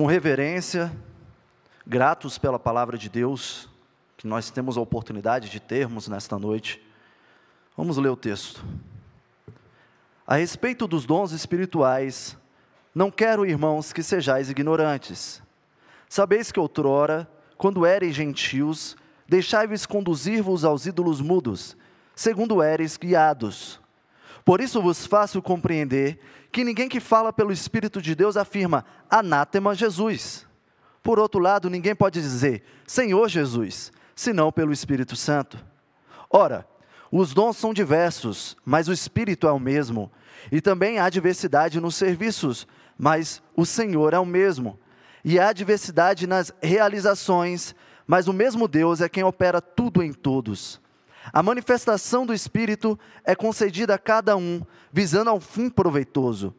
com reverência, gratos pela palavra de Deus, que nós temos a oportunidade de termos nesta noite, vamos ler o texto. A respeito dos dons espirituais, não quero, irmãos, que sejais ignorantes. Sabeis que outrora, quando éreis gentios, deixai-vos conduzir-vos aos ídolos mudos, segundo éreis guiados. Por isso vos faço compreender que ninguém que fala pelo Espírito de Deus afirma anátema Jesus. Por outro lado, ninguém pode dizer Senhor Jesus, senão pelo Espírito Santo. Ora, os dons são diversos, mas o Espírito é o mesmo. E também há diversidade nos serviços, mas o Senhor é o mesmo. E há diversidade nas realizações, mas o mesmo Deus é quem opera tudo em todos. A manifestação do Espírito é concedida a cada um, visando ao fim proveitoso.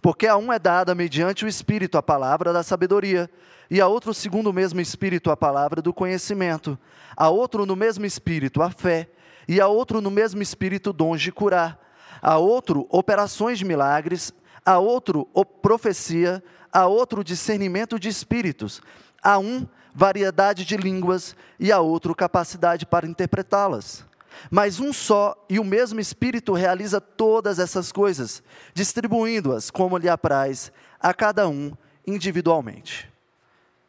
Porque a um é dada mediante o Espírito a palavra da sabedoria, e a outro, segundo o mesmo Espírito, a palavra do conhecimento, a outro, no mesmo Espírito, a fé, e a outro, no mesmo Espírito, dons de curar, a outro, operações de milagres, a outro, profecia, a outro, discernimento de espíritos, a um, variedade de línguas, e a outro, capacidade para interpretá-las. Mas um só e o mesmo Espírito realiza todas essas coisas, distribuindo-as como lhe apraz a cada um individualmente.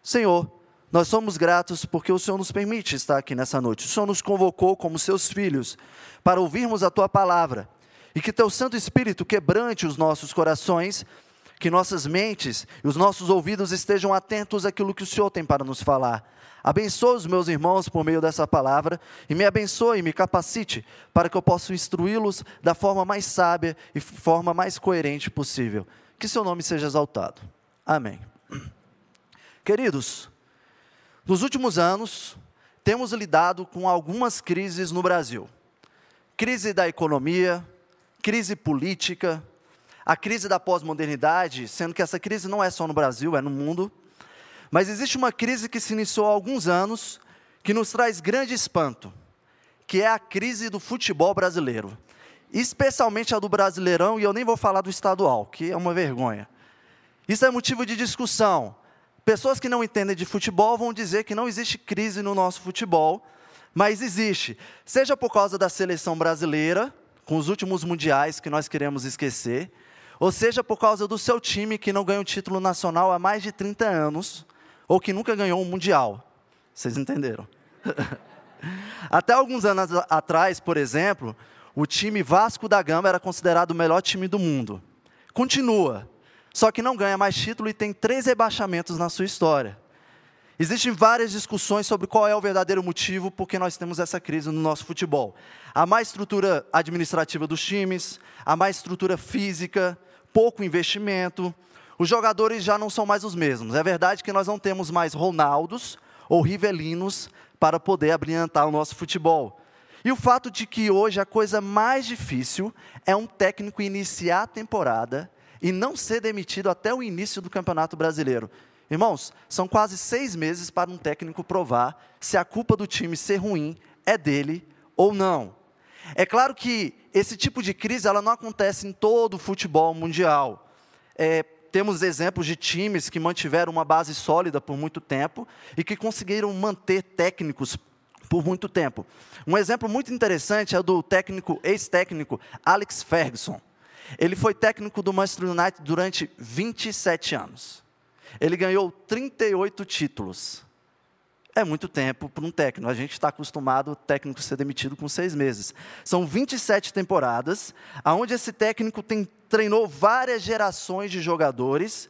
Senhor, nós somos gratos porque o Senhor nos permite estar aqui nessa noite. O Senhor nos convocou como seus filhos para ouvirmos a tua palavra e que teu Santo Espírito quebrante os nossos corações, que nossas mentes e os nossos ouvidos estejam atentos àquilo que o Senhor tem para nos falar Abençoa os meus irmãos por meio dessa palavra e me abençoe e me capacite para que eu possa instruí-los da forma mais sábia e forma mais coerente possível. Que seu nome seja exaltado. Amém. Queridos, nos últimos anos, temos lidado com algumas crises no Brasil. Crise da economia, crise política, a crise da pós-modernidade, sendo que essa crise não é só no Brasil, é no mundo. Mas existe uma crise que se iniciou há alguns anos, que nos traz grande espanto, que é a crise do futebol brasileiro. Especialmente a do Brasileirão, e eu nem vou falar do estadual, que é uma vergonha. Isso é motivo de discussão. Pessoas que não entendem de futebol vão dizer que não existe crise no nosso futebol, mas existe. Seja por causa da seleção brasileira, com os últimos mundiais que nós queremos esquecer, ou seja por causa do seu time que não ganha título nacional há mais de 30 anos, ou que nunca ganhou um mundial. Vocês entenderam? Até alguns anos atrás, por exemplo, o time Vasco da Gama era considerado o melhor time do mundo. Continua, só que não ganha mais título e tem três rebaixamentos na sua história. Existem várias discussões sobre qual é o verdadeiro motivo por que nós temos essa crise no nosso futebol. A má estrutura administrativa dos times, a má estrutura física, pouco investimento, os jogadores já não são mais os mesmos. É verdade que nós não temos mais Ronaldos ou Rivelinos para poder abrilhantar o nosso futebol. E o fato de que hoje a coisa mais difícil é um técnico iniciar a temporada e não ser demitido até o início do Campeonato Brasileiro. Irmãos, são quase seis meses para um técnico provar se a culpa do time ser ruim é dele ou não. É claro que esse tipo de crise ela não acontece em todo o futebol mundial. É, temos exemplos de times que mantiveram uma base sólida por muito tempo e que conseguiram manter técnicos por muito tempo. Um exemplo muito interessante é do técnico, ex-técnico Alex Ferguson. Ele foi técnico do Manchester United durante 27 anos. Ele ganhou 38 títulos é muito tempo para um técnico. A gente está acostumado o técnico ser demitido com seis meses. São 27 temporadas, onde esse técnico tem, treinou várias gerações de jogadores.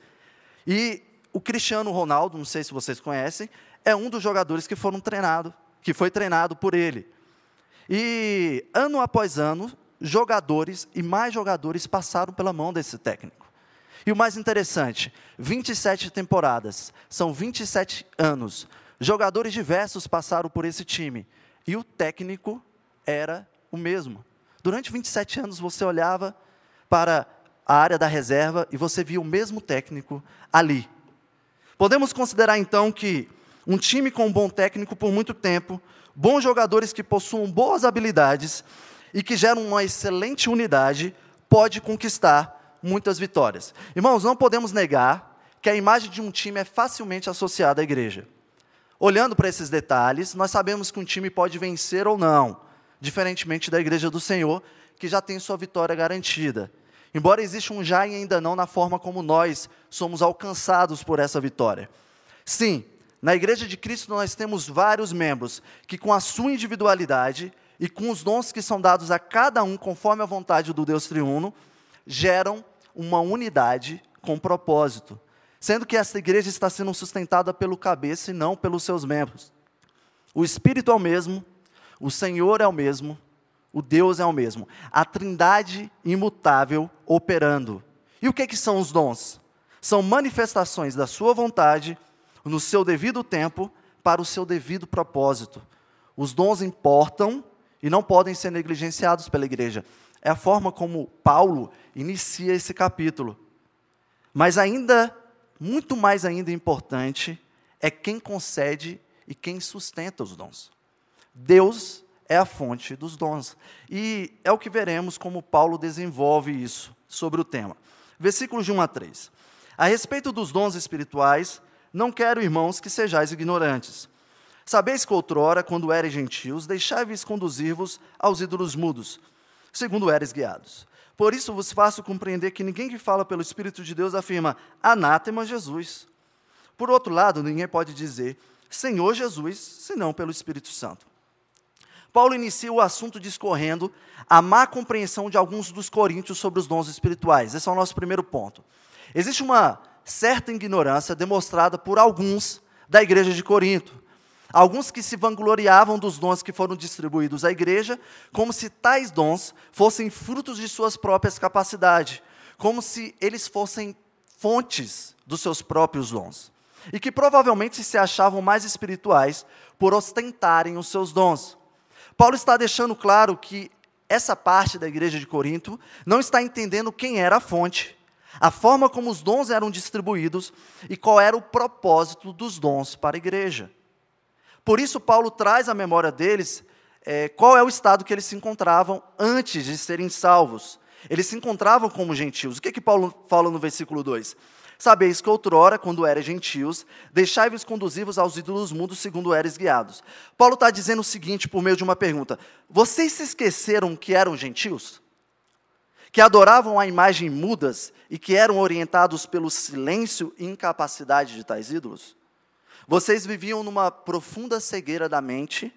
E o Cristiano Ronaldo, não sei se vocês conhecem, é um dos jogadores que foram treinado, que foi treinado por ele. E ano após ano, jogadores e mais jogadores passaram pela mão desse técnico. E o mais interessante, 27 temporadas, são 27 anos Jogadores diversos passaram por esse time e o técnico era o mesmo. Durante 27 anos você olhava para a área da reserva e você via o mesmo técnico ali. Podemos considerar então que um time com um bom técnico por muito tempo, bons jogadores que possuam boas habilidades e que geram uma excelente unidade, pode conquistar muitas vitórias. Irmãos, não podemos negar que a imagem de um time é facilmente associada à igreja. Olhando para esses detalhes, nós sabemos que um time pode vencer ou não, diferentemente da igreja do Senhor, que já tem sua vitória garantida. Embora exista um já e ainda não na forma como nós somos alcançados por essa vitória. Sim, na igreja de Cristo nós temos vários membros que, com a sua individualidade e com os dons que são dados a cada um conforme a vontade do Deus triuno, geram uma unidade com propósito sendo que essa igreja está sendo sustentada pelo cabeça e não pelos seus membros. O Espírito é o mesmo, o Senhor é o mesmo, o Deus é o mesmo. A trindade imutável operando. E o que, que são os dons? São manifestações da sua vontade, no seu devido tempo, para o seu devido propósito. Os dons importam e não podem ser negligenciados pela igreja. É a forma como Paulo inicia esse capítulo. Mas ainda muito mais ainda importante é quem concede e quem sustenta os dons. Deus é a fonte dos dons. E é o que veremos como Paulo desenvolve isso sobre o tema. Versículos de 1 a 3. A respeito dos dons espirituais, não quero, irmãos, que sejais ignorantes. Sabeis que outrora, quando eres gentios, deixai-vos conduzir-vos aos ídolos mudos, segundo eres guiados. Por isso vos faço compreender que ninguém que fala pelo Espírito de Deus afirma anátema Jesus. Por outro lado, ninguém pode dizer Senhor Jesus, senão pelo Espírito Santo. Paulo inicia o assunto discorrendo a má compreensão de alguns dos coríntios sobre os dons espirituais. Esse é o nosso primeiro ponto. Existe uma certa ignorância demonstrada por alguns da igreja de Corinto. Alguns que se vangloriavam dos dons que foram distribuídos à igreja, como se tais dons fossem frutos de suas próprias capacidades, como se eles fossem fontes dos seus próprios dons. E que provavelmente se achavam mais espirituais por ostentarem os seus dons. Paulo está deixando claro que essa parte da igreja de Corinto não está entendendo quem era a fonte, a forma como os dons eram distribuídos e qual era o propósito dos dons para a igreja. Por isso, Paulo traz à memória deles é, qual é o estado que eles se encontravam antes de serem salvos. Eles se encontravam como gentios. O que, que Paulo fala no versículo 2? Sabeis que outrora, quando eres gentios, deixai-vos conduzir-vos aos ídolos mundos segundo eres guiados. Paulo está dizendo o seguinte por meio de uma pergunta: Vocês se esqueceram que eram gentios? Que adoravam a imagem mudas e que eram orientados pelo silêncio e incapacidade de tais ídolos? Vocês viviam numa profunda cegueira da mente,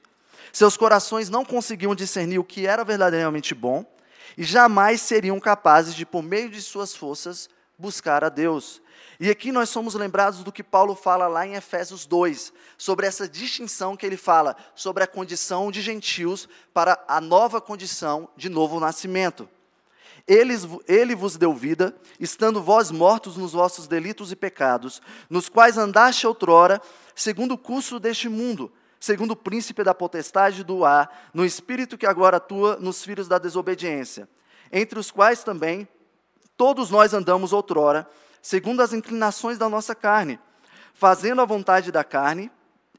seus corações não conseguiam discernir o que era verdadeiramente bom, e jamais seriam capazes de, por meio de suas forças, buscar a Deus. E aqui nós somos lembrados do que Paulo fala lá em Efésios 2, sobre essa distinção que ele fala sobre a condição de gentios para a nova condição de novo nascimento. Ele, ele vos deu vida, estando vós mortos nos vossos delitos e pecados, nos quais andaste outrora, segundo o curso deste mundo, segundo o príncipe da potestade do ar, no espírito que agora atua nos filhos da desobediência, entre os quais também todos nós andamos outrora, segundo as inclinações da nossa carne, fazendo a vontade da carne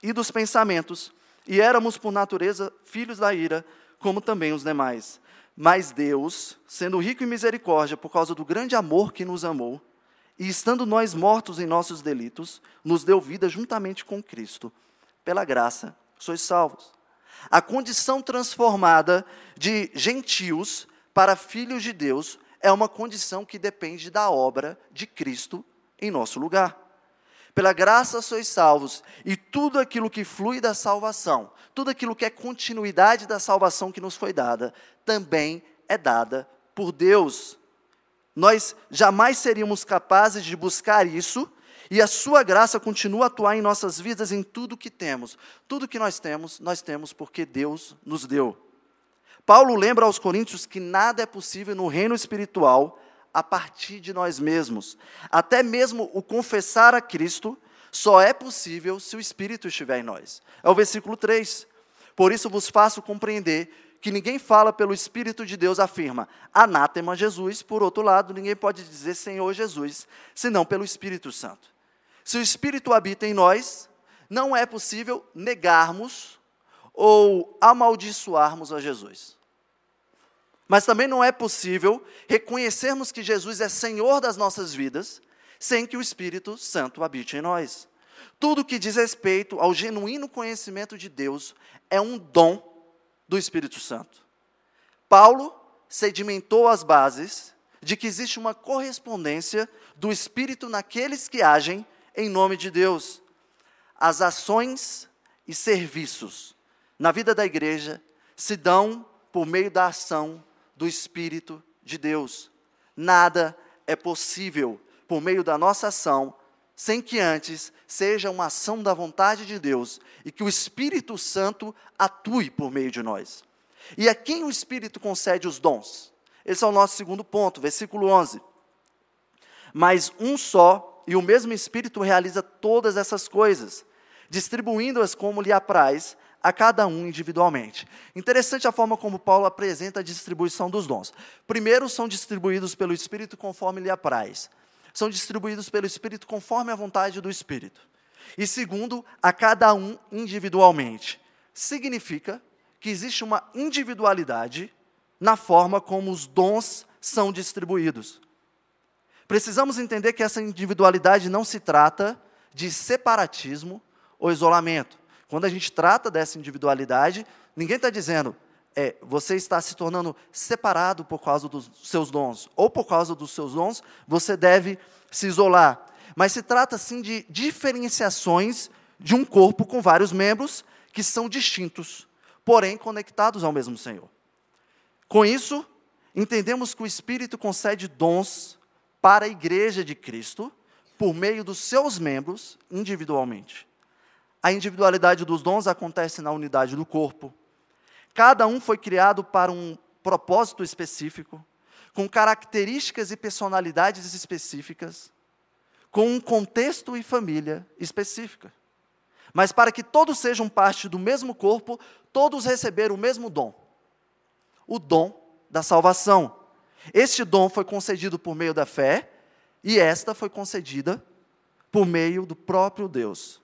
e dos pensamentos, e éramos por natureza filhos da ira, como também os demais. Mas Deus, sendo rico em misericórdia por causa do grande amor que nos amou, e estando nós mortos em nossos delitos, nos deu vida juntamente com Cristo. Pela graça, sois salvos. A condição transformada de gentios para filhos de Deus é uma condição que depende da obra de Cristo em nosso lugar. Pela graça sois salvos, e tudo aquilo que flui da salvação, tudo aquilo que é continuidade da salvação que nos foi dada, também é dada por Deus. Nós jamais seríamos capazes de buscar isso, e a sua graça continua a atuar em nossas vidas em tudo que temos. Tudo que nós temos, nós temos porque Deus nos deu. Paulo lembra aos coríntios que nada é possível no reino espiritual a partir de nós mesmos. Até mesmo o confessar a Cristo só é possível se o Espírito estiver em nós. É o versículo 3. Por isso vos faço compreender que ninguém fala pelo Espírito de Deus, afirma anátema Jesus, por outro lado, ninguém pode dizer Senhor Jesus, senão pelo Espírito Santo. Se o Espírito habita em nós, não é possível negarmos ou amaldiçoarmos a Jesus. Mas também não é possível reconhecermos que Jesus é Senhor das nossas vidas, sem que o Espírito Santo habite em nós. Tudo que diz respeito ao genuíno conhecimento de Deus é um dom do Espírito Santo. Paulo sedimentou as bases de que existe uma correspondência do Espírito naqueles que agem em nome de Deus. As ações e serviços na vida da igreja se dão por meio da ação do Espírito de Deus. Nada é possível por meio da nossa ação sem que antes seja uma ação da vontade de Deus e que o Espírito Santo atue por meio de nós. E a quem o Espírito concede os dons? Esse é o nosso segundo ponto, versículo 11. Mas um só e o mesmo Espírito realiza todas essas coisas, distribuindo-as como lhe apraz a cada um individualmente. Interessante a forma como Paulo apresenta a distribuição dos dons. Primeiro, são distribuídos pelo Espírito conforme lhe apraz são distribuídos pelo Espírito conforme a vontade do Espírito. E segundo, a cada um individualmente. Significa que existe uma individualidade na forma como os dons são distribuídos. Precisamos entender que essa individualidade não se trata de separatismo ou isolamento. Quando a gente trata dessa individualidade, ninguém está dizendo, é, você está se tornando separado por causa dos seus dons, ou por causa dos seus dons, você deve se isolar. Mas se trata, sim, de diferenciações de um corpo com vários membros que são distintos, porém conectados ao mesmo Senhor. Com isso, entendemos que o Espírito concede dons para a igreja de Cristo por meio dos seus membros individualmente. A individualidade dos dons acontece na unidade do corpo, Cada um foi criado para um propósito específico, com características e personalidades específicas, com um contexto e família específica. Mas para que todos sejam parte do mesmo corpo, todos receberam o mesmo dom o dom da salvação. Este dom foi concedido por meio da fé, e esta foi concedida por meio do próprio Deus.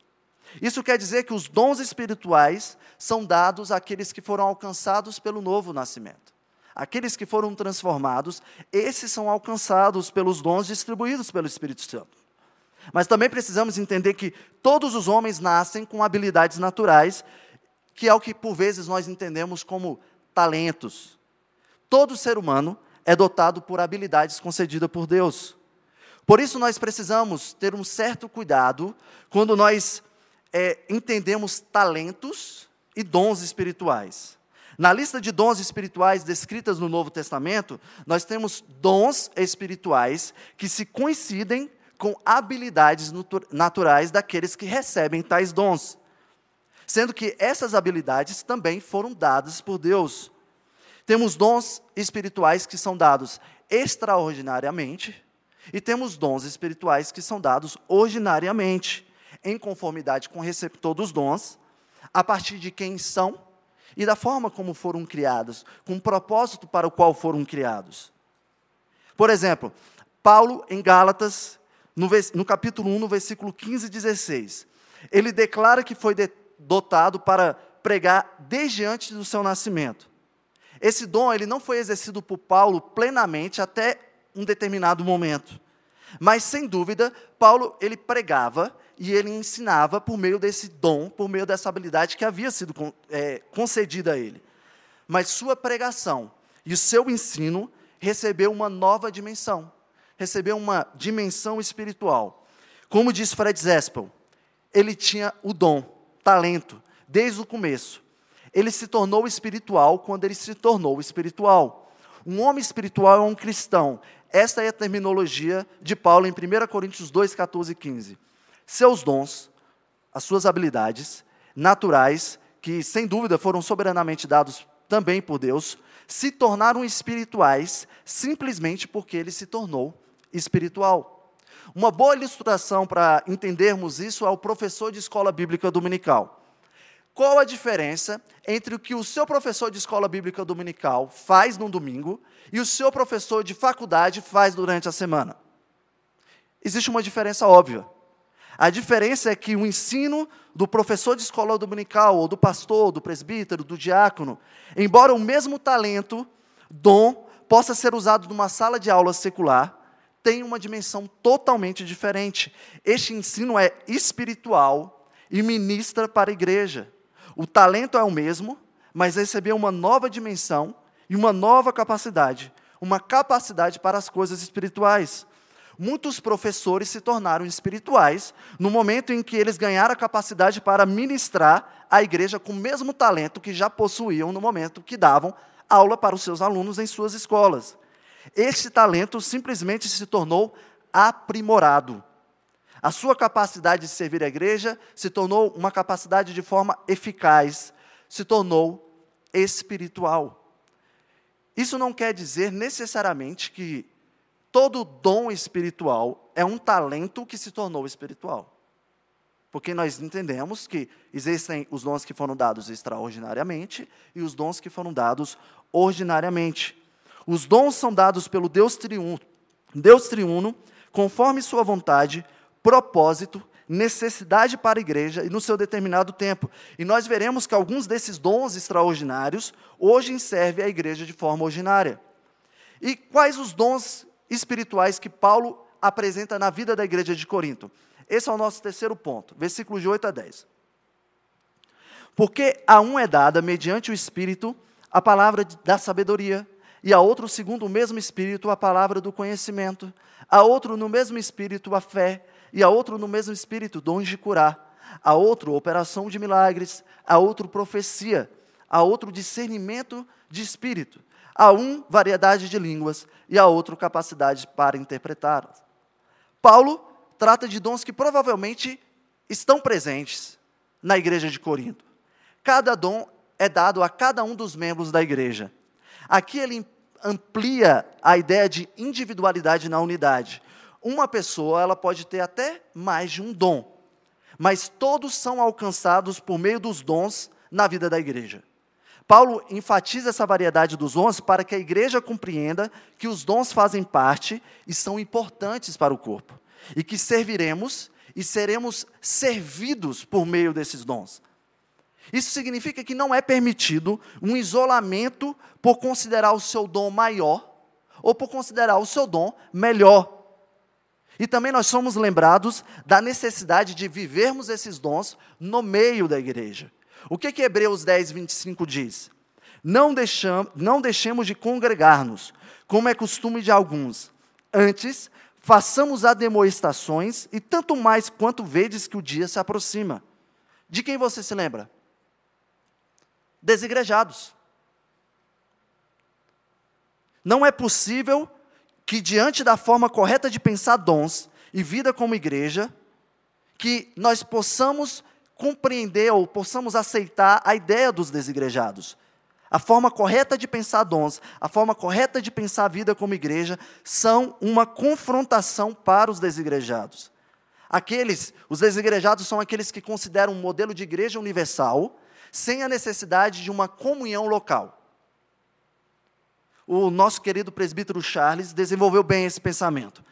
Isso quer dizer que os dons espirituais são dados àqueles que foram alcançados pelo novo nascimento. Aqueles que foram transformados, esses são alcançados pelos dons distribuídos pelo Espírito Santo. Mas também precisamos entender que todos os homens nascem com habilidades naturais, que é o que por vezes nós entendemos como talentos. Todo ser humano é dotado por habilidades concedidas por Deus. Por isso nós precisamos ter um certo cuidado quando nós é, entendemos talentos e dons espirituais. Na lista de dons espirituais descritas no Novo Testamento, nós temos dons espirituais que se coincidem com habilidades naturais daqueles que recebem tais dons. Sendo que essas habilidades também foram dadas por Deus. Temos dons espirituais que são dados extraordinariamente, e temos dons espirituais que são dados ordinariamente em conformidade com o receptor dos dons, a partir de quem são e da forma como foram criados, com o propósito para o qual foram criados. Por exemplo, Paulo, em Gálatas, no, no capítulo 1, no versículo 15 e 16, ele declara que foi dotado para pregar desde antes do seu nascimento. Esse dom ele não foi exercido por Paulo plenamente até um determinado momento. Mas sem dúvida, Paulo ele pregava e ele ensinava por meio desse dom, por meio dessa habilidade que havia sido é, concedida a ele. Mas sua pregação e o seu ensino recebeu uma nova dimensão, recebeu uma dimensão espiritual. Como diz Fred Zespel, ele tinha o dom, talento, desde o começo. Ele se tornou espiritual quando ele se tornou espiritual. Um homem espiritual é um cristão. Esta é a terminologia de Paulo em 1 Coríntios 2, 14 e 15 seus dons, as suas habilidades naturais, que sem dúvida foram soberanamente dados também por Deus, se tornaram espirituais simplesmente porque ele se tornou espiritual. Uma boa ilustração para entendermos isso é o professor de escola bíblica dominical. Qual a diferença entre o que o seu professor de escola bíblica dominical faz no domingo e o seu professor de faculdade faz durante a semana? Existe uma diferença óbvia. A diferença é que o ensino do professor de escola dominical, ou do pastor, do presbítero, do diácono, embora o mesmo talento, dom, possa ser usado numa sala de aula secular, tem uma dimensão totalmente diferente. Este ensino é espiritual e ministra para a igreja. O talento é o mesmo, mas recebeu uma nova dimensão e uma nova capacidade, uma capacidade para as coisas espirituais. Muitos professores se tornaram espirituais no momento em que eles ganharam a capacidade para ministrar a igreja com o mesmo talento que já possuíam no momento que davam aula para os seus alunos em suas escolas. Este talento simplesmente se tornou aprimorado. A sua capacidade de servir a igreja se tornou uma capacidade de forma eficaz, se tornou espiritual. Isso não quer dizer necessariamente que todo dom espiritual é um talento que se tornou espiritual. Porque nós entendemos que existem os dons que foram dados extraordinariamente e os dons que foram dados ordinariamente. Os dons são dados pelo Deus triuno, Deus triuno, conforme sua vontade, propósito, necessidade para a igreja e no seu determinado tempo. E nós veremos que alguns desses dons extraordinários hoje servem à igreja de forma ordinária. E quais os dons espirituais que Paulo apresenta na vida da igreja de Corinto. Esse é o nosso terceiro ponto, versículos de 8 a 10. Porque a um é dada, mediante o Espírito, a palavra da sabedoria, e a outro, segundo o mesmo Espírito, a palavra do conhecimento, a outro, no mesmo Espírito, a fé, e a outro, no mesmo Espírito, dons de curar, a outro, operação de milagres, a outro, profecia, a outro, discernimento de espírito, a um, variedade de línguas, e a outro, capacidade para interpretá-las. Paulo trata de dons que provavelmente estão presentes na igreja de Corinto. Cada dom é dado a cada um dos membros da igreja. Aqui ele amplia a ideia de individualidade na unidade. Uma pessoa, ela pode ter até mais de um dom, mas todos são alcançados por meio dos dons na vida da igreja. Paulo enfatiza essa variedade dos dons para que a igreja compreenda que os dons fazem parte e são importantes para o corpo, e que serviremos e seremos servidos por meio desses dons. Isso significa que não é permitido um isolamento por considerar o seu dom maior ou por considerar o seu dom melhor. E também nós somos lembrados da necessidade de vivermos esses dons no meio da igreja. O que, que Hebreus 10, 25 diz? Não, deixam, não deixemos de congregar-nos, como é costume de alguns. Antes, façamos ademoestações, e tanto mais quanto vedes que o dia se aproxima. De quem você se lembra? Desigrejados. Não é possível que, diante da forma correta de pensar dons e vida como igreja, que nós possamos compreender ou possamos aceitar a ideia dos desigrejados. A forma correta de pensar dons, a forma correta de pensar a vida como igreja, são uma confrontação para os desigrejados. Aqueles, os desigrejados são aqueles que consideram um modelo de igreja universal, sem a necessidade de uma comunhão local. O nosso querido presbítero Charles desenvolveu bem esse pensamento.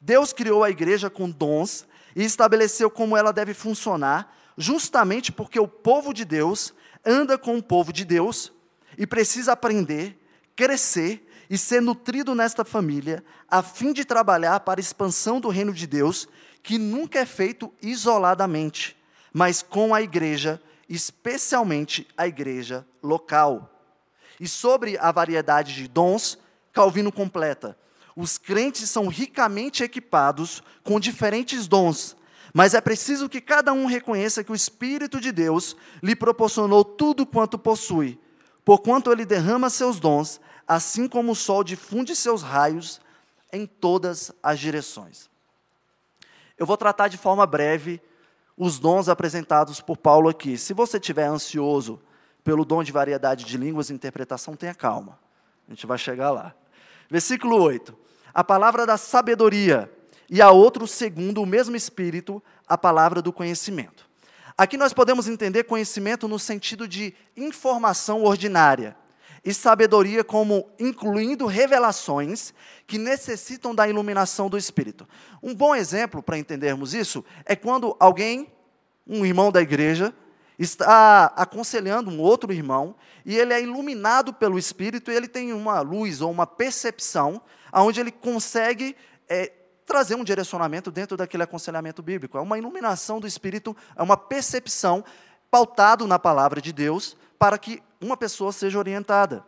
Deus criou a igreja com dons e estabeleceu como ela deve funcionar, justamente porque o povo de Deus anda com o povo de Deus e precisa aprender, crescer e ser nutrido nesta família, a fim de trabalhar para a expansão do reino de Deus, que nunca é feito isoladamente, mas com a igreja, especialmente a igreja local. E sobre a variedade de dons, Calvino completa: os crentes são ricamente equipados com diferentes dons, mas é preciso que cada um reconheça que o Espírito de Deus lhe proporcionou tudo quanto possui, porquanto ele derrama seus dons, assim como o sol difunde seus raios em todas as direções. Eu vou tratar de forma breve os dons apresentados por Paulo aqui. Se você estiver ansioso pelo dom de variedade de línguas e interpretação, tenha calma. A gente vai chegar lá. Versículo 8. A palavra da sabedoria e a outro, segundo o mesmo Espírito, a palavra do conhecimento. Aqui nós podemos entender conhecimento no sentido de informação ordinária e sabedoria como incluindo revelações que necessitam da iluminação do Espírito. Um bom exemplo para entendermos isso é quando alguém, um irmão da igreja, está aconselhando um outro irmão e ele é iluminado pelo Espírito e ele tem uma luz ou uma percepção onde ele consegue é, trazer um direcionamento dentro daquele aconselhamento bíblico. É uma iluminação do Espírito, é uma percepção pautado na palavra de Deus para que uma pessoa seja orientada.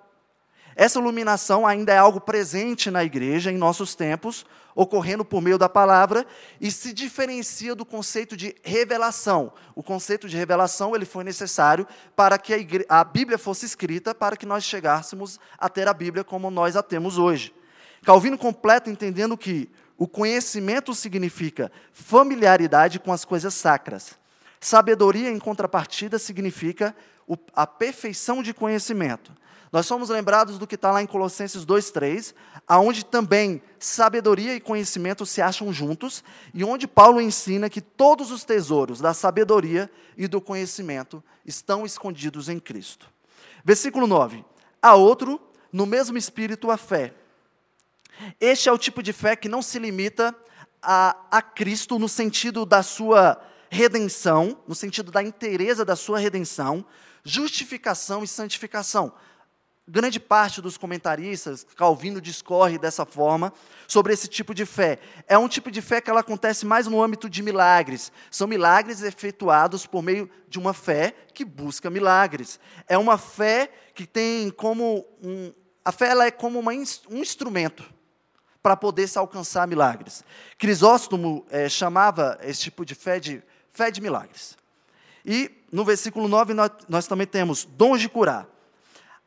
Essa iluminação ainda é algo presente na igreja em nossos tempos, ocorrendo por meio da palavra e se diferencia do conceito de revelação. O conceito de revelação ele foi necessário para que a, igre... a Bíblia fosse escrita, para que nós chegássemos a ter a Bíblia como nós a temos hoje. Calvino completa entendendo que o conhecimento significa familiaridade com as coisas sacras. Sabedoria, em contrapartida, significa a perfeição de conhecimento. Nós somos lembrados do que está lá em Colossenses 2,3, aonde também sabedoria e conhecimento se acham juntos, e onde Paulo ensina que todos os tesouros da sabedoria e do conhecimento estão escondidos em Cristo. Versículo 9. A outro, no mesmo espírito, a fé. Este é o tipo de fé que não se limita a, a Cristo no sentido da sua redenção, no sentido da inteireza da sua redenção, justificação e santificação grande parte dos comentaristas, Calvino discorre dessa forma sobre esse tipo de fé. É um tipo de fé que ela acontece mais no âmbito de milagres. São milagres efetuados por meio de uma fé que busca milagres. É uma fé que tem como um, a fé ela é como uma, um instrumento para poder se alcançar milagres. Crisóstomo é, chamava esse tipo de fé de fé de milagres. E no versículo 9 nós, nós também temos dons de curar.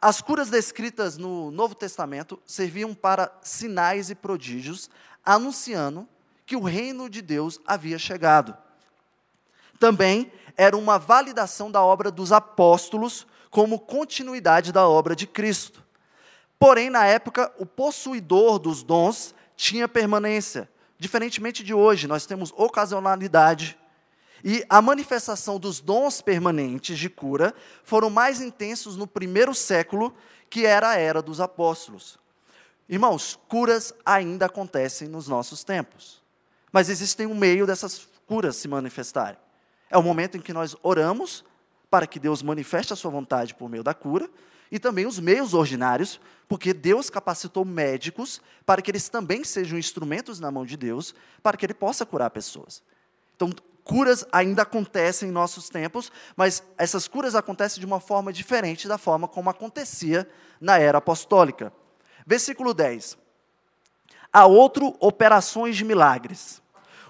As curas descritas no Novo Testamento serviam para sinais e prodígios, anunciando que o reino de Deus havia chegado. Também era uma validação da obra dos apóstolos como continuidade da obra de Cristo. Porém, na época, o possuidor dos dons tinha permanência. Diferentemente de hoje, nós temos ocasionalidade e a manifestação dos dons permanentes de cura foram mais intensos no primeiro século, que era a era dos apóstolos. Irmãos, curas ainda acontecem nos nossos tempos. Mas existem um meio dessas curas se manifestarem. É o momento em que nós oramos para que Deus manifeste a sua vontade por meio da cura, e também os meios ordinários, porque Deus capacitou médicos para que eles também sejam instrumentos na mão de Deus, para que ele possa curar pessoas. Então, curas ainda acontecem em nossos tempos, mas essas curas acontecem de uma forma diferente da forma como acontecia na era apostólica. Versículo 10. Há outro operações de milagres.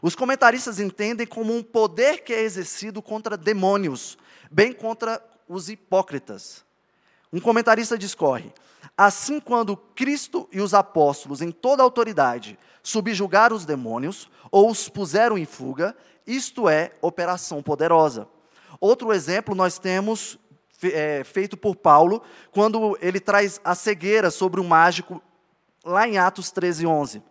Os comentaristas entendem como um poder que é exercido contra demônios, bem contra os hipócritas. Um comentarista discorre: Assim, quando Cristo e os apóstolos, em toda autoridade, subjugaram os demônios ou os puseram em fuga, isto é operação poderosa. Outro exemplo nós temos é, feito por Paulo, quando ele traz a cegueira sobre o mágico, lá em Atos 13, 11.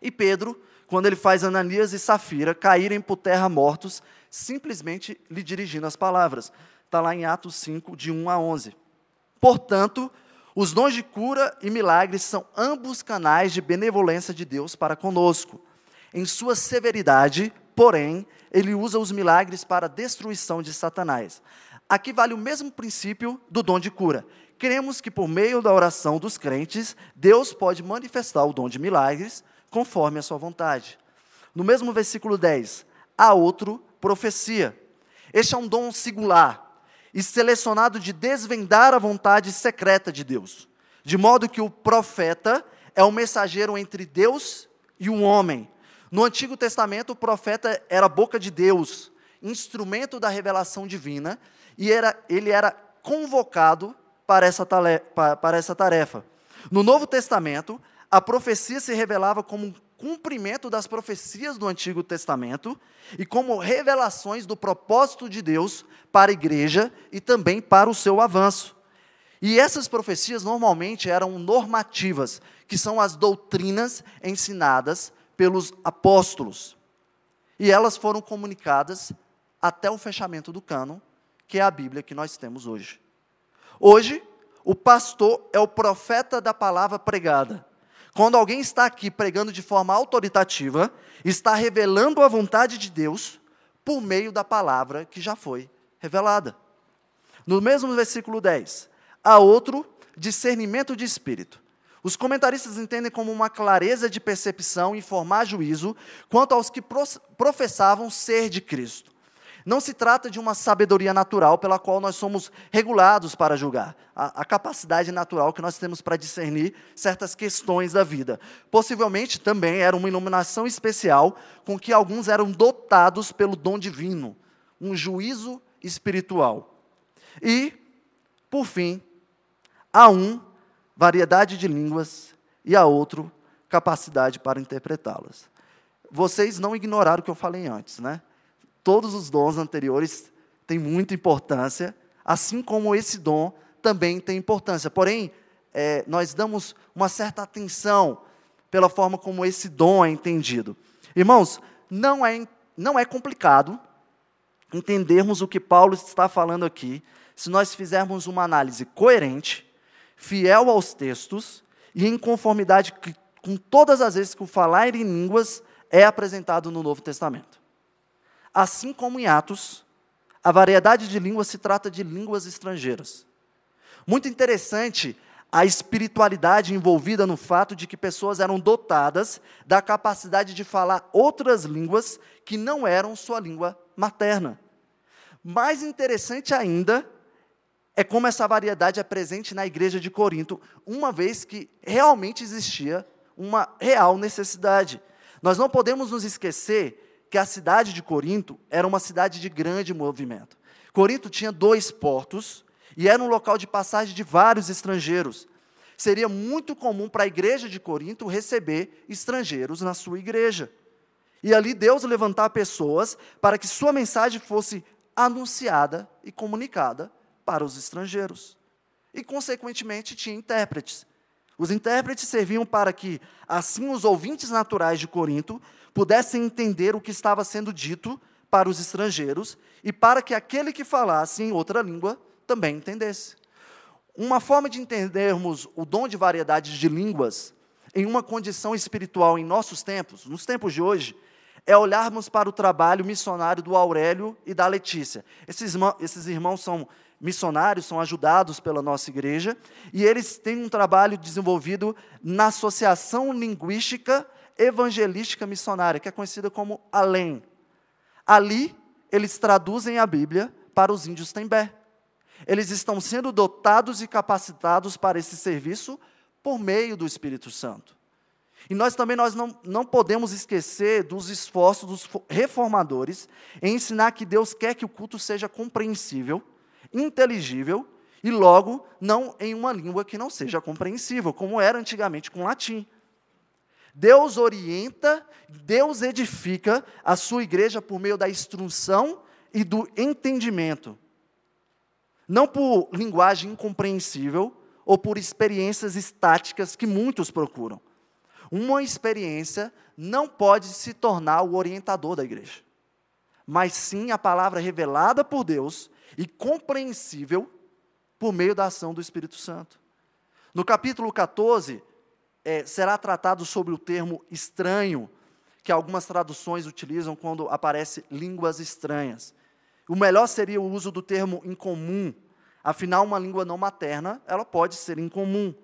E Pedro, quando ele faz Ananias e Safira caírem por terra mortos, simplesmente lhe dirigindo as palavras. Está lá em Atos 5, de 1 a 11. Portanto, os dons de cura e milagres são ambos canais de benevolência de Deus para conosco. Em sua severidade, Porém, ele usa os milagres para a destruição de Satanás. Aqui vale o mesmo princípio do dom de cura. Cremos que por meio da oração dos crentes, Deus pode manifestar o dom de milagres conforme a sua vontade. No mesmo versículo 10, há outro, profecia. Este é um dom singular e selecionado de desvendar a vontade secreta de Deus, de modo que o profeta é o mensageiro entre Deus e o homem, no Antigo Testamento, o profeta era a boca de Deus, instrumento da revelação divina, e era, ele era convocado para essa, para essa tarefa. No Novo Testamento, a profecia se revelava como um cumprimento das profecias do Antigo Testamento e como revelações do propósito de Deus para a igreja e também para o seu avanço. E essas profecias normalmente eram normativas, que são as doutrinas ensinadas pelos apóstolos. E elas foram comunicadas até o fechamento do cano, que é a Bíblia que nós temos hoje. Hoje, o pastor é o profeta da palavra pregada. Quando alguém está aqui pregando de forma autoritativa, está revelando a vontade de Deus por meio da palavra que já foi revelada. No mesmo versículo 10, há outro discernimento de espírito. Os comentaristas entendem como uma clareza de percepção e formar juízo quanto aos que professavam ser de Cristo. Não se trata de uma sabedoria natural pela qual nós somos regulados para julgar, a, a capacidade natural que nós temos para discernir certas questões da vida. Possivelmente também era uma iluminação especial com que alguns eram dotados pelo dom divino, um juízo espiritual. E, por fim, a um, variedade de línguas, e a outro, capacidade para interpretá-las. Vocês não ignoraram o que eu falei antes, né? Todos os dons anteriores têm muita importância, assim como esse dom também tem importância. Porém, é, nós damos uma certa atenção pela forma como esse dom é entendido. Irmãos, não é, não é complicado entendermos o que Paulo está falando aqui, se nós fizermos uma análise coerente, fiel aos textos e em conformidade com todas as vezes que o falar em línguas é apresentado no Novo Testamento. Assim como em Atos, a variedade de línguas se trata de línguas estrangeiras. Muito interessante a espiritualidade envolvida no fato de que pessoas eram dotadas da capacidade de falar outras línguas que não eram sua língua materna. Mais interessante ainda é como essa variedade é presente na igreja de Corinto, uma vez que realmente existia uma real necessidade. Nós não podemos nos esquecer que a cidade de Corinto era uma cidade de grande movimento. Corinto tinha dois portos e era um local de passagem de vários estrangeiros. Seria muito comum para a igreja de Corinto receber estrangeiros na sua igreja. E ali Deus levantar pessoas para que sua mensagem fosse anunciada e comunicada para os estrangeiros. E, consequentemente, tinha intérpretes. Os intérpretes serviam para que, assim, os ouvintes naturais de Corinto pudessem entender o que estava sendo dito para os estrangeiros e para que aquele que falasse em outra língua também entendesse. Uma forma de entendermos o dom de variedades de línguas em uma condição espiritual em nossos tempos, nos tempos de hoje, é olharmos para o trabalho missionário do Aurélio e da Letícia. Esses, esses irmãos são missionários, são ajudados pela nossa igreja, e eles têm um trabalho desenvolvido na Associação Linguística Evangelística Missionária, que é conhecida como ALEM. Ali, eles traduzem a Bíblia para os índios Tembé. Eles estão sendo dotados e capacitados para esse serviço por meio do Espírito Santo. E nós também nós não, não podemos esquecer dos esforços dos reformadores em ensinar que Deus quer que o culto seja compreensível, inteligível e logo não em uma língua que não seja compreensível, como era antigamente com latim. Deus orienta, Deus edifica a sua igreja por meio da instrução e do entendimento. Não por linguagem incompreensível ou por experiências estáticas que muitos procuram. Uma experiência não pode se tornar o orientador da igreja, mas sim a palavra revelada por Deus e compreensível por meio da ação do Espírito Santo. No capítulo 14, é, será tratado sobre o termo estranho, que algumas traduções utilizam quando aparece línguas estranhas. O melhor seria o uso do termo incomum. Afinal, uma língua não materna, ela pode ser incomum.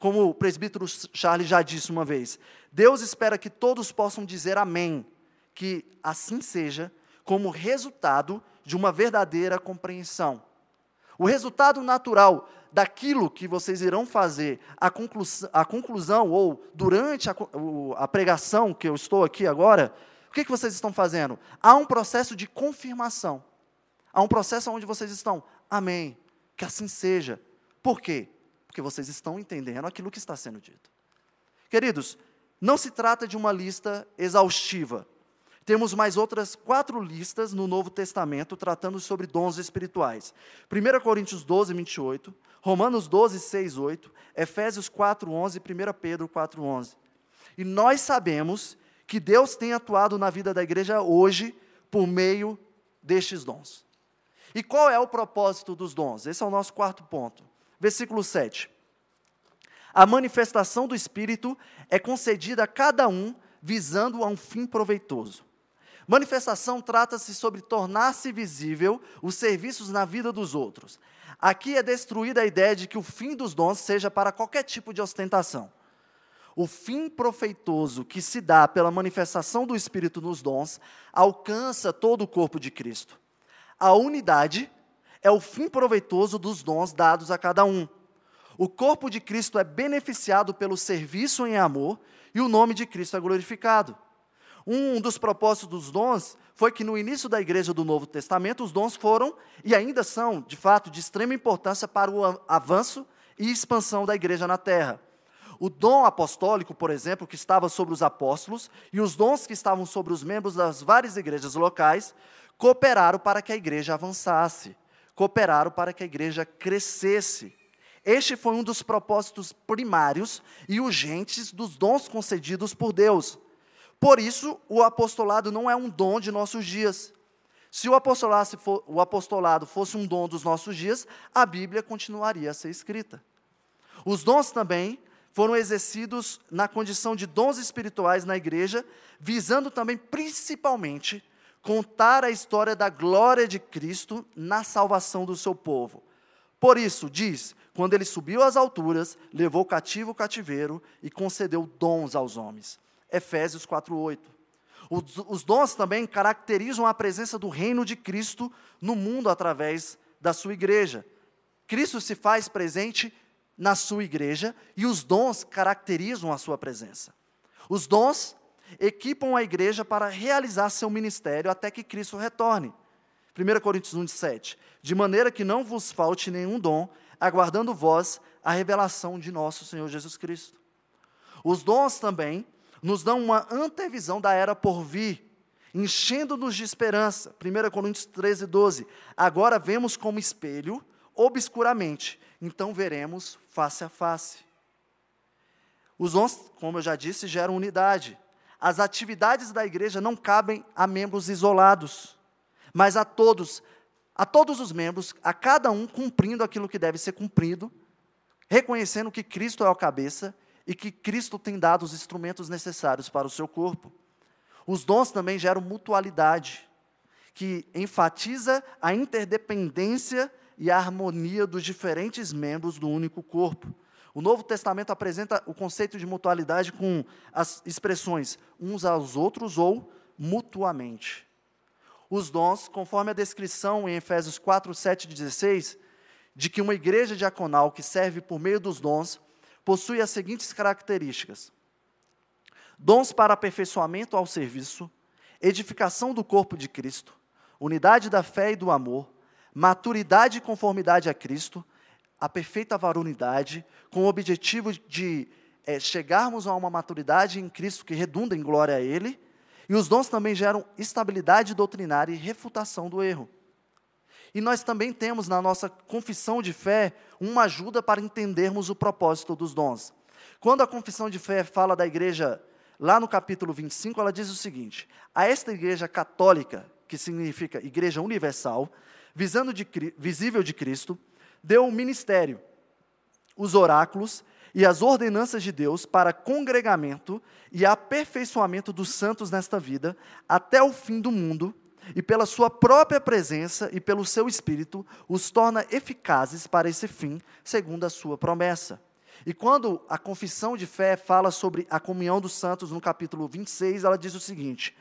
Como o presbítero Charles já disse uma vez, Deus espera que todos possam dizer amém, que assim seja, como resultado de uma verdadeira compreensão. O resultado natural daquilo que vocês irão fazer, a conclusão, a conclusão ou durante a, a, pregação que eu estou aqui agora, o que, que vocês estão fazendo? Há um processo de confirmação. Há um processo onde vocês estão, amém, que assim seja. Por quê? Porque vocês estão entendendo aquilo que está sendo dito. Queridos, não se trata de uma lista exaustiva. Temos mais outras quatro listas no Novo Testamento tratando sobre dons espirituais. 1 Coríntios 12, 28, Romanos 12, 6, 8, Efésios 4, 11 e 1 Pedro 4, 11. E nós sabemos que Deus tem atuado na vida da igreja hoje por meio destes dons. E qual é o propósito dos dons? Esse é o nosso quarto ponto. Versículo 7. A manifestação do Espírito é concedida a cada um visando a um fim proveitoso. Manifestação trata-se sobre tornar-se visível os serviços na vida dos outros. Aqui é destruída a ideia de que o fim dos dons seja para qualquer tipo de ostentação. O fim profeitoso que se dá pela manifestação do Espírito nos dons alcança todo o corpo de Cristo. A unidade é o fim proveitoso dos dons dados a cada um. O corpo de Cristo é beneficiado pelo serviço em amor e o nome de Cristo é glorificado. Um dos propósitos dos dons foi que no início da igreja do Novo Testamento, os dons foram e ainda são, de fato, de extrema importância para o avanço e expansão da igreja na terra. O dom apostólico, por exemplo, que estava sobre os apóstolos, e os dons que estavam sobre os membros das várias igrejas locais, cooperaram para que a igreja avançasse, cooperaram para que a igreja crescesse. Este foi um dos propósitos primários e urgentes dos dons concedidos por Deus. Por isso, o apostolado não é um dom de nossos dias. Se o apostolado, fosse um dom dos nossos dias, a Bíblia continuaria a ser escrita. Os dons também foram exercidos na condição de dons espirituais na igreja, visando também principalmente contar a história da glória de Cristo na salvação do seu povo. Por isso, diz: quando ele subiu às alturas, levou cativo o cativeiro e concedeu dons aos homens. Efésios 4:8. Os, os dons também caracterizam a presença do reino de Cristo no mundo através da sua igreja. Cristo se faz presente na sua igreja e os dons caracterizam a sua presença. Os dons equipam a igreja para realizar seu ministério até que Cristo retorne. 1 Coríntios 1, 7. De maneira que não vos falte nenhum dom, aguardando vós a revelação de nosso Senhor Jesus Cristo. Os dons também nos dão uma antevisão da era por vir, enchendo-nos de esperança. 1 Coríntios 13, 12. Agora vemos como espelho, obscuramente, então veremos face a face. Os dons, como eu já disse, geram unidade. As atividades da igreja não cabem a membros isolados, mas a todos, a todos os membros, a cada um cumprindo aquilo que deve ser cumprido, reconhecendo que Cristo é a cabeça e que Cristo tem dado os instrumentos necessários para o seu corpo. Os dons também geram mutualidade, que enfatiza a interdependência e a harmonia dos diferentes membros do único corpo. O Novo Testamento apresenta o conceito de mutualidade com as expressões uns aos outros ou mutuamente. Os dons, conforme a descrição em Efésios 4, 7 e 16, de que uma igreja diaconal que serve por meio dos dons possui as seguintes características: dons para aperfeiçoamento ao serviço, edificação do corpo de Cristo, unidade da fé e do amor, maturidade e conformidade a Cristo, a perfeita varonidade, com o objetivo de é, chegarmos a uma maturidade em Cristo que redunda em glória a Ele, e os dons também geram estabilidade doutrinária e refutação do erro. E nós também temos na nossa confissão de fé uma ajuda para entendermos o propósito dos dons. Quando a confissão de fé fala da igreja, lá no capítulo 25, ela diz o seguinte: A esta igreja católica, que significa igreja universal, visando de, visível de Cristo, deu o um ministério, os oráculos e as ordenanças de Deus para congregamento e aperfeiçoamento dos santos nesta vida, até o fim do mundo, e pela sua própria presença e pelo seu espírito, os torna eficazes para esse fim, segundo a sua promessa. E quando a confissão de fé fala sobre a comunhão dos santos, no capítulo 26, ela diz o seguinte: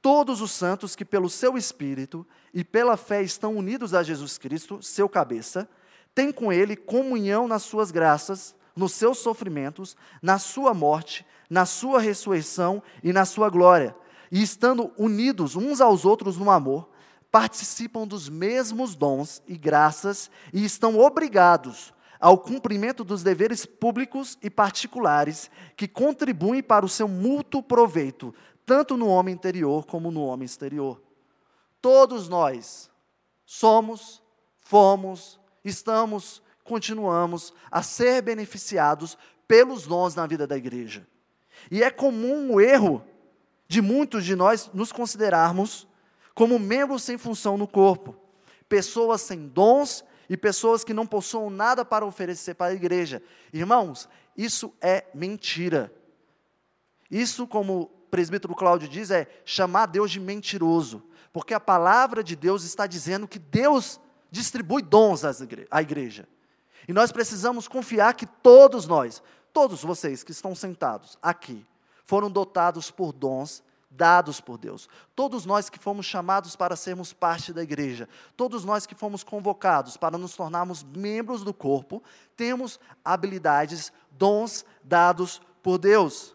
Todos os santos que pelo seu espírito e pela fé estão unidos a Jesus Cristo, seu cabeça, têm com ele comunhão nas suas graças, nos seus sofrimentos, na sua morte, na sua ressurreição e na sua glória e estando unidos uns aos outros no amor, participam dos mesmos dons e graças e estão obrigados ao cumprimento dos deveres públicos e particulares que contribuem para o seu mútuo proveito, tanto no homem interior como no homem exterior. Todos nós somos, fomos, estamos, continuamos a ser beneficiados pelos dons na vida da igreja. E é comum o erro de muitos de nós nos considerarmos como membros sem função no corpo, pessoas sem dons e pessoas que não possuam nada para oferecer para a igreja. Irmãos, isso é mentira. Isso, como presbítero Cláudio diz é chamar Deus de mentiroso, porque a palavra de Deus está dizendo que Deus distribui dons à igreja. E nós precisamos confiar que todos nós, todos vocês que estão sentados aqui, foram dotados por dons dados por Deus. Todos nós que fomos chamados para sermos parte da igreja, todos nós que fomos convocados para nos tornarmos membros do corpo, temos habilidades, dons dados por Deus.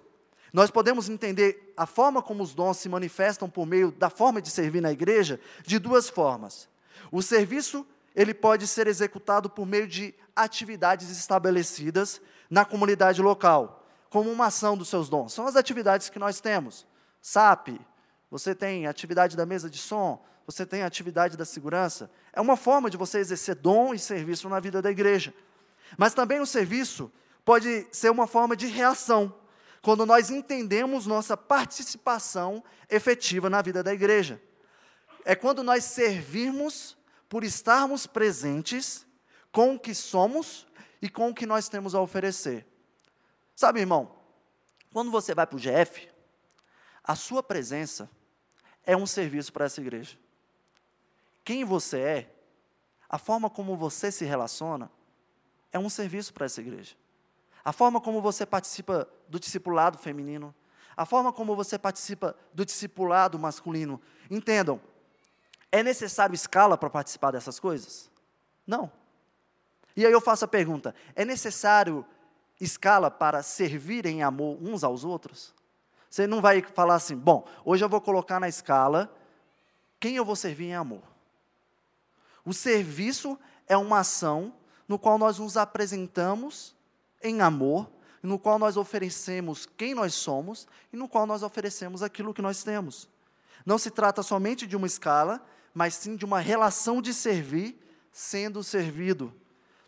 Nós podemos entender a forma como os dons se manifestam por meio da forma de servir na igreja de duas formas. O serviço, ele pode ser executado por meio de atividades estabelecidas na comunidade local, como uma ação dos seus dons. São as atividades que nós temos. SAP, você tem atividade da mesa de som, você tem atividade da segurança. É uma forma de você exercer dom e serviço na vida da igreja. Mas também o serviço pode ser uma forma de reação, quando nós entendemos nossa participação efetiva na vida da igreja. É quando nós servirmos por estarmos presentes com o que somos e com o que nós temos a oferecer. Sabe, irmão, quando você vai para o GF, a sua presença é um serviço para essa igreja. Quem você é, a forma como você se relaciona, é um serviço para essa igreja. A forma como você participa do discipulado feminino, a forma como você participa do discipulado masculino. Entendam, é necessário escala para participar dessas coisas? Não. E aí eu faço a pergunta: é necessário escala para servir em amor uns aos outros? Você não vai falar assim, bom, hoje eu vou colocar na escala quem eu vou servir em amor. O serviço é uma ação no qual nós nos apresentamos em amor, no qual nós oferecemos quem nós somos e no qual nós oferecemos aquilo que nós temos. Não se trata somente de uma escala, mas sim de uma relação de servir sendo servido.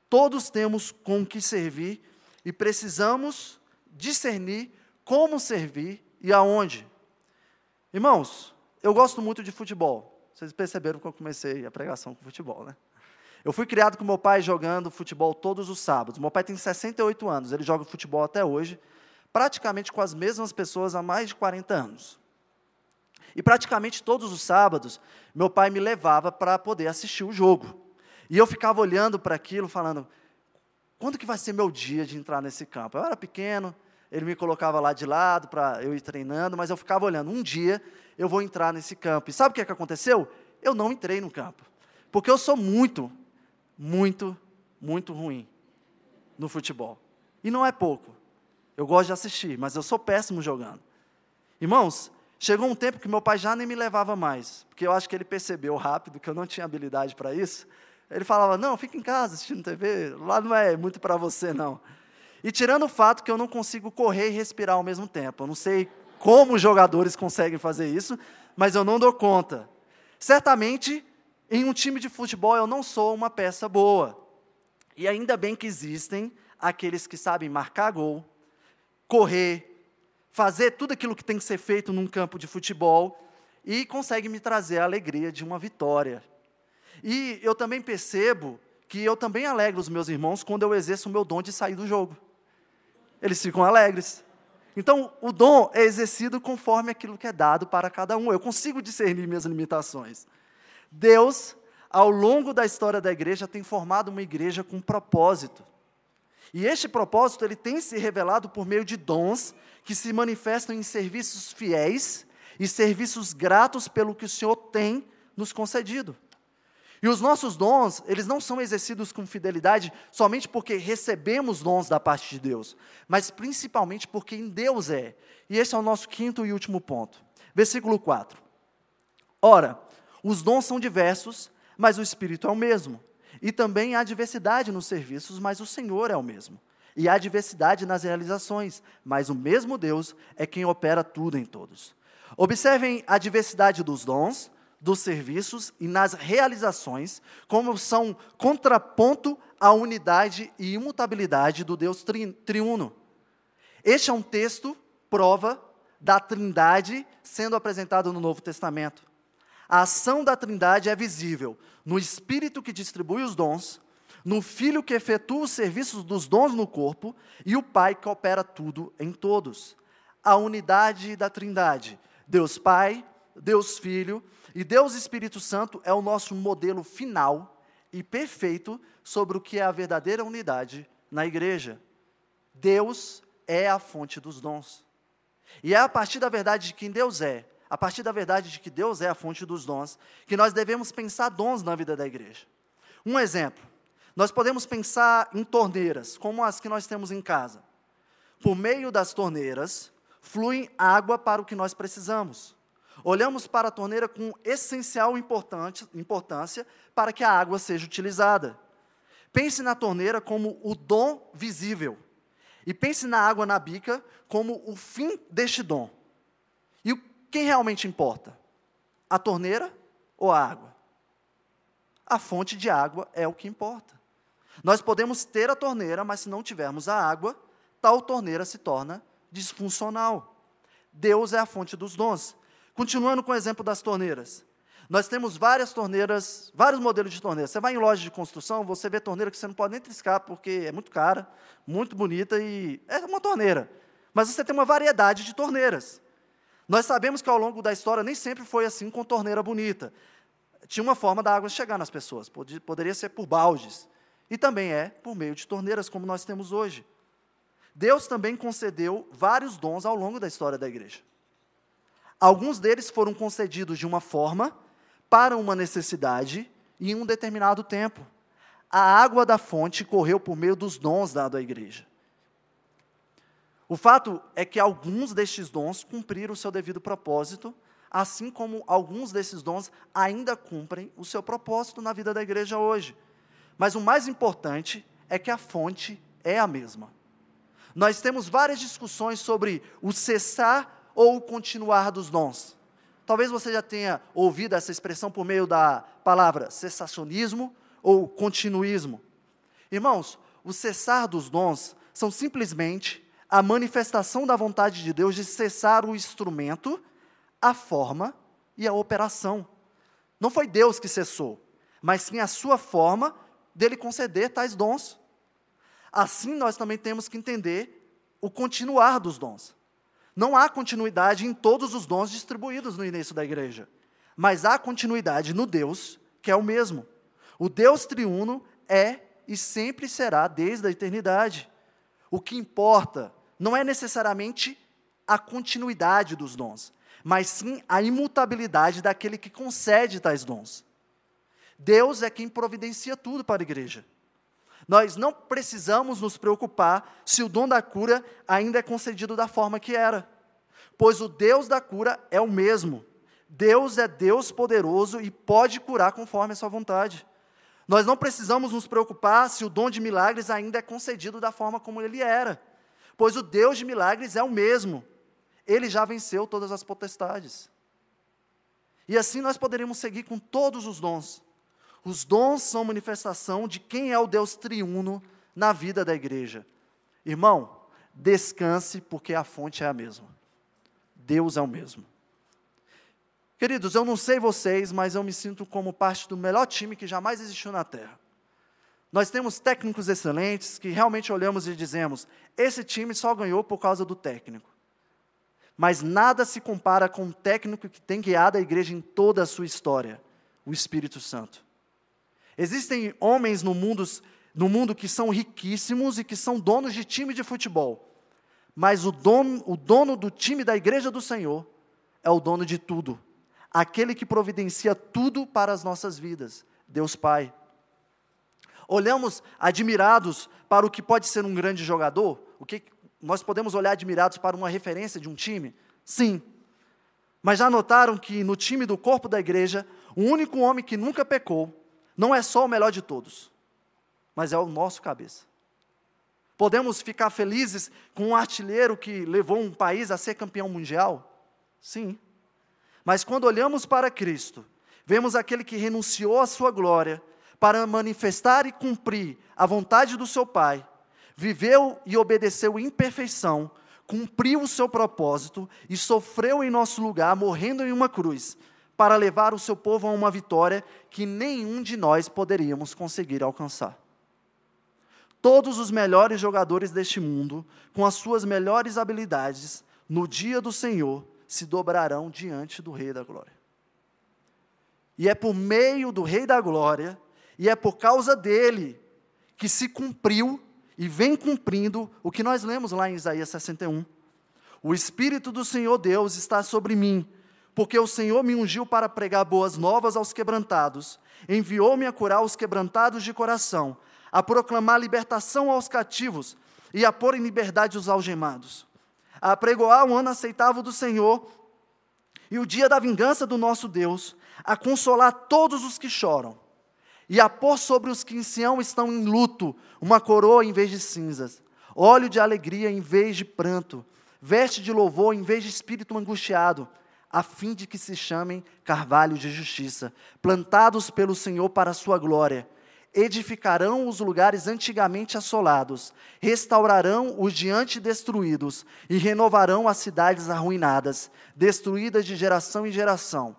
Todos temos com que servir e precisamos discernir como servir e aonde? Irmãos, eu gosto muito de futebol. Vocês perceberam que eu comecei a pregação com futebol, né? Eu fui criado com meu pai jogando futebol todos os sábados. Meu pai tem 68 anos, ele joga futebol até hoje, praticamente com as mesmas pessoas há mais de 40 anos. E praticamente todos os sábados, meu pai me levava para poder assistir o jogo. E eu ficava olhando para aquilo, falando: quando que vai ser meu dia de entrar nesse campo? Eu era pequeno, ele me colocava lá de lado para eu ir treinando, mas eu ficava olhando. Um dia eu vou entrar nesse campo. E sabe o que, é que aconteceu? Eu não entrei no campo. Porque eu sou muito, muito, muito ruim no futebol. E não é pouco. Eu gosto de assistir, mas eu sou péssimo jogando. Irmãos, chegou um tempo que meu pai já nem me levava mais, porque eu acho que ele percebeu rápido que eu não tinha habilidade para isso. Ele falava: Não, fica em casa assistindo TV, lá não é muito para você, não. E tirando o fato que eu não consigo correr e respirar ao mesmo tempo. Eu não sei como os jogadores conseguem fazer isso, mas eu não dou conta. Certamente, em um time de futebol eu não sou uma peça boa. E ainda bem que existem aqueles que sabem marcar gol, correr, fazer tudo aquilo que tem que ser feito num campo de futebol e conseguem me trazer a alegria de uma vitória. E eu também percebo que eu também alegro os meus irmãos quando eu exerço o meu dom de sair do jogo eles ficam alegres. Então, o dom é exercido conforme aquilo que é dado para cada um. Eu consigo discernir minhas limitações. Deus, ao longo da história da igreja, tem formado uma igreja com propósito. E este propósito ele tem se revelado por meio de dons que se manifestam em serviços fiéis e serviços gratos pelo que o Senhor tem nos concedido. E os nossos dons, eles não são exercidos com fidelidade somente porque recebemos dons da parte de Deus, mas principalmente porque em Deus é. E esse é o nosso quinto e último ponto. Versículo 4. Ora, os dons são diversos, mas o Espírito é o mesmo. E também há diversidade nos serviços, mas o Senhor é o mesmo. E há diversidade nas realizações, mas o mesmo Deus é quem opera tudo em todos. Observem a diversidade dos dons, dos serviços e nas realizações, como são contraponto à unidade e imutabilidade do Deus tri, triuno. Este é um texto, prova da Trindade sendo apresentado no Novo Testamento. A ação da Trindade é visível no Espírito que distribui os dons, no Filho que efetua os serviços dos dons no corpo e o Pai que opera tudo em todos. a unidade da Trindade. Deus Pai, Deus Filho e Deus Espírito Santo é o nosso modelo final e perfeito sobre o que é a verdadeira unidade na igreja. Deus é a fonte dos dons. E é a partir da verdade de quem Deus é, a partir da verdade de que Deus é a fonte dos dons, que nós devemos pensar dons na vida da igreja. Um exemplo, nós podemos pensar em torneiras, como as que nós temos em casa. Por meio das torneiras, flui água para o que nós precisamos. Olhamos para a torneira com essencial importância para que a água seja utilizada. Pense na torneira como o dom visível. E pense na água na bica como o fim deste dom. E quem realmente importa? A torneira ou a água? A fonte de água é o que importa. Nós podemos ter a torneira, mas se não tivermos a água, tal torneira se torna disfuncional. Deus é a fonte dos dons. Continuando com o exemplo das torneiras. Nós temos várias torneiras, vários modelos de torneiras. Você vai em loja de construção, você vê torneira que você não pode nem triscar, porque é muito cara, muito bonita e é uma torneira. Mas você tem uma variedade de torneiras. Nós sabemos que ao longo da história nem sempre foi assim com torneira bonita. Tinha uma forma da água chegar nas pessoas, poderia ser por baldes. E também é por meio de torneiras, como nós temos hoje. Deus também concedeu vários dons ao longo da história da igreja. Alguns deles foram concedidos de uma forma, para uma necessidade, e em um determinado tempo. A água da fonte correu por meio dos dons dados à igreja. O fato é que alguns destes dons cumpriram o seu devido propósito, assim como alguns desses dons ainda cumprem o seu propósito na vida da igreja hoje. Mas o mais importante é que a fonte é a mesma. Nós temos várias discussões sobre o cessar ou o continuar dos dons. Talvez você já tenha ouvido essa expressão por meio da palavra cessacionismo ou continuismo. Irmãos, o cessar dos dons são simplesmente a manifestação da vontade de Deus de cessar o instrumento, a forma e a operação. Não foi Deus que cessou, mas sim a sua forma dele conceder tais dons. Assim, nós também temos que entender o continuar dos dons. Não há continuidade em todos os dons distribuídos no início da igreja, mas há continuidade no Deus, que é o mesmo. O Deus triuno é e sempre será desde a eternidade. O que importa não é necessariamente a continuidade dos dons, mas sim a imutabilidade daquele que concede tais dons. Deus é quem providencia tudo para a igreja. Nós não precisamos nos preocupar se o dom da cura ainda é concedido da forma que era, pois o Deus da cura é o mesmo. Deus é Deus poderoso e pode curar conforme a sua vontade. Nós não precisamos nos preocupar se o dom de milagres ainda é concedido da forma como ele era, pois o Deus de milagres é o mesmo. Ele já venceu todas as potestades. E assim nós poderíamos seguir com todos os dons. Os dons são manifestação de quem é o Deus triuno na vida da igreja. Irmão, descanse, porque a fonte é a mesma. Deus é o mesmo. Queridos, eu não sei vocês, mas eu me sinto como parte do melhor time que jamais existiu na Terra. Nós temos técnicos excelentes que realmente olhamos e dizemos: esse time só ganhou por causa do técnico. Mas nada se compara com o técnico que tem guiado a igreja em toda a sua história, o Espírito Santo. Existem homens no mundo, no mundo que são riquíssimos e que são donos de time de futebol. Mas o dono, o dono do time da igreja do Senhor é o dono de tudo. Aquele que providencia tudo para as nossas vidas, Deus Pai. Olhamos admirados para o que pode ser um grande jogador? O que nós podemos olhar admirados para uma referência de um time? Sim. Mas já notaram que no time do corpo da igreja, o único homem que nunca pecou não é só o melhor de todos, mas é o nosso cabeça. Podemos ficar felizes com um artilheiro que levou um país a ser campeão mundial? Sim. Mas quando olhamos para Cristo, vemos aquele que renunciou à sua glória para manifestar e cumprir a vontade do seu Pai, viveu e obedeceu em perfeição, cumpriu o seu propósito e sofreu em nosso lugar, morrendo em uma cruz, para levar o seu povo a uma vitória que nenhum de nós poderíamos conseguir alcançar. Todos os melhores jogadores deste mundo, com as suas melhores habilidades, no dia do Senhor se dobrarão diante do Rei da Glória. E é por meio do Rei da Glória, e é por causa dele, que se cumpriu e vem cumprindo o que nós lemos lá em Isaías 61. O Espírito do Senhor Deus está sobre mim, porque o Senhor me ungiu para pregar boas novas aos quebrantados, enviou-me a curar os quebrantados de coração, a proclamar libertação aos cativos e a pôr em liberdade os algemados, a pregoar o ano aceitável do Senhor e o dia da vingança do nosso Deus, a consolar todos os que choram, e a pôr sobre os que em Sião estão em luto uma coroa em vez de cinzas, óleo de alegria em vez de pranto, veste de louvor em vez de espírito angustiado, a fim de que se chamem carvalho de justiça, plantados pelo Senhor para a sua glória edificarão os lugares antigamente assolados, restaurarão os diante destruídos e renovarão as cidades arruinadas, destruídas de geração em geração.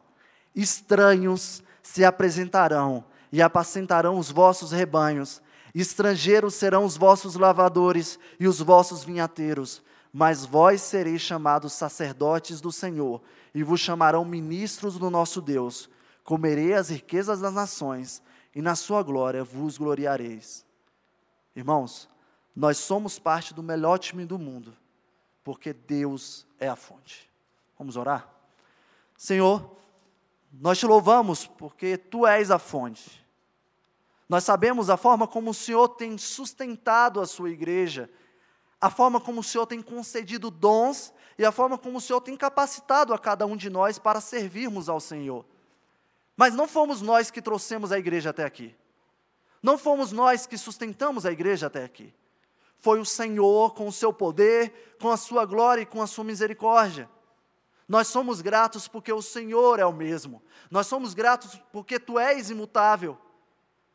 Estranhos se apresentarão e apacentarão os vossos rebanhos. Estrangeiros serão os vossos lavadores e os vossos vinhateiros. Mas vós sereis chamados sacerdotes do Senhor, e vos chamarão ministros do nosso Deus. Comerei as riquezas das nações e na sua glória vos gloriareis. Irmãos, nós somos parte do melhor time do mundo, porque Deus é a fonte. Vamos orar? Senhor, nós te louvamos porque tu és a fonte. Nós sabemos a forma como o Senhor tem sustentado a sua igreja, a forma como o Senhor tem concedido dons e a forma como o Senhor tem capacitado a cada um de nós para servirmos ao Senhor. Mas não fomos nós que trouxemos a igreja até aqui. Não fomos nós que sustentamos a igreja até aqui. Foi o Senhor, com o seu poder, com a sua glória e com a sua misericórdia. Nós somos gratos porque o Senhor é o mesmo. Nós somos gratos porque tu és imutável.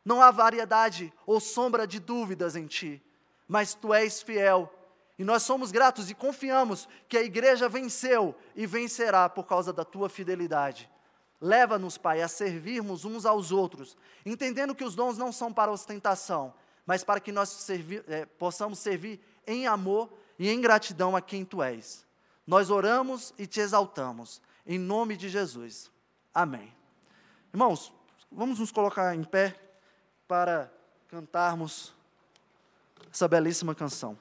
Não há variedade ou sombra de dúvidas em ti, mas tu és fiel. E nós somos gratos e confiamos que a igreja venceu e vencerá por causa da tua fidelidade. Leva-nos, Pai, a servirmos uns aos outros, entendendo que os dons não são para ostentação, mas para que nós servi é, possamos servir em amor e em gratidão a quem Tu és. Nós oramos e te exaltamos, em nome de Jesus. Amém. Irmãos, vamos nos colocar em pé para cantarmos essa belíssima canção.